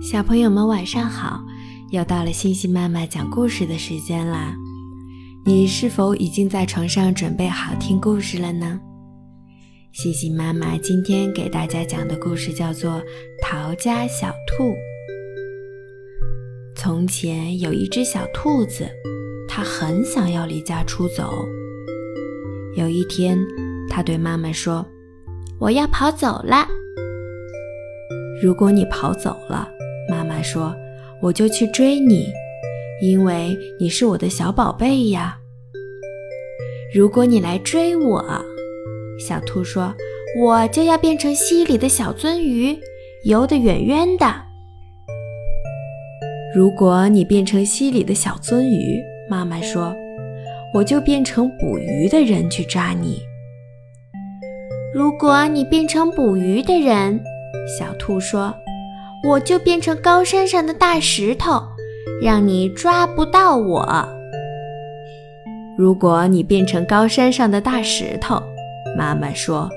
小朋友们晚上好，又到了星星妈妈讲故事的时间啦！你是否已经在床上准备好听故事了呢？星星妈妈今天给大家讲的故事叫做《逃家小兔》。从前有一只小兔子，它很想要离家出走。有一天，它对妈妈说：“我要跑走了。”如果你跑走了，妈妈说：“我就去追你，因为你是我的小宝贝呀。”如果你来追我，小兔说：“我就要变成溪里的小鳟鱼，游得远远的。”如果你变成溪里的小鳟鱼，妈妈说：“我就变成捕鱼的人去抓你。”如果你变成捕鱼的人，小兔说。我就变成高山上的大石头，让你抓不到我。如果你变成高山上的大石头，妈妈说，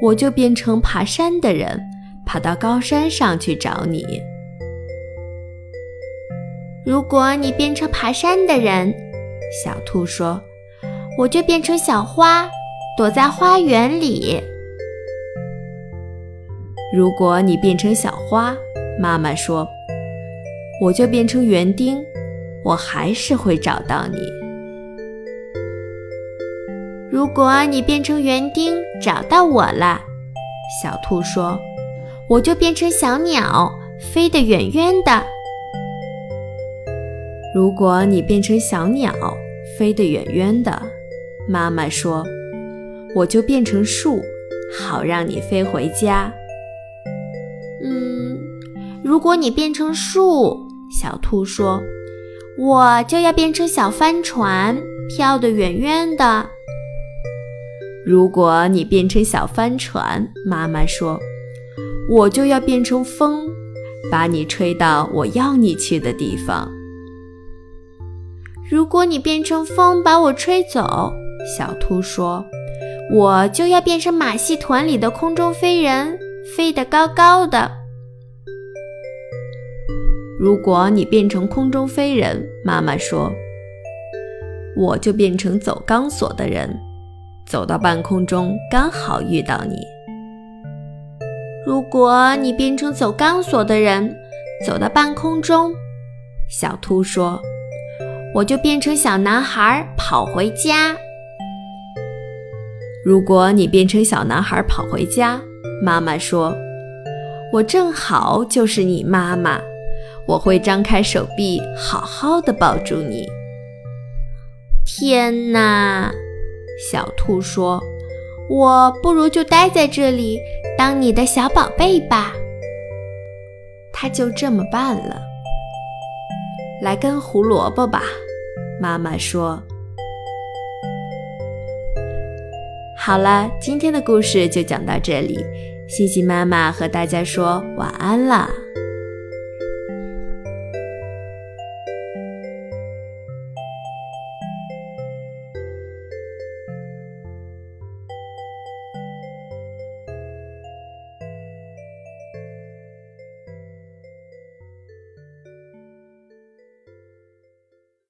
我就变成爬山的人，爬到高山上去找你。如果你变成爬山的人，小兔说，我就变成小花，躲在花园里。如果你变成小花，妈妈说，我就变成园丁，我还是会找到你。如果你变成园丁找到我了，小兔说，我就变成小鸟，飞得远远的。如果你变成小鸟，飞得远远的，妈妈说，我就变成树，好让你飞回家。嗯如果你变成树，小兔说：“我就要变成小帆船，飘得远远的。”如果你变成小帆船，妈妈说：“我就要变成风，把你吹到我要你去的地方。”如果你变成风把我吹走，小兔说：“我就要变成马戏团里的空中飞人，飞得高高的。”如果你变成空中飞人，妈妈说，我就变成走钢索的人，走到半空中刚好遇到你。如果你变成走钢索的人，走到半空中，小兔说，我就变成小男孩跑回家。如果你变成小男孩跑回家，妈妈说，我正好就是你妈妈。我会张开手臂，好好的抱住你。天哪，小兔说：“我不如就待在这里，当你的小宝贝吧。”他就这么办了。来根胡萝卜吧，妈妈说。好了，今天的故事就讲到这里，西西妈妈和大家说晚安了。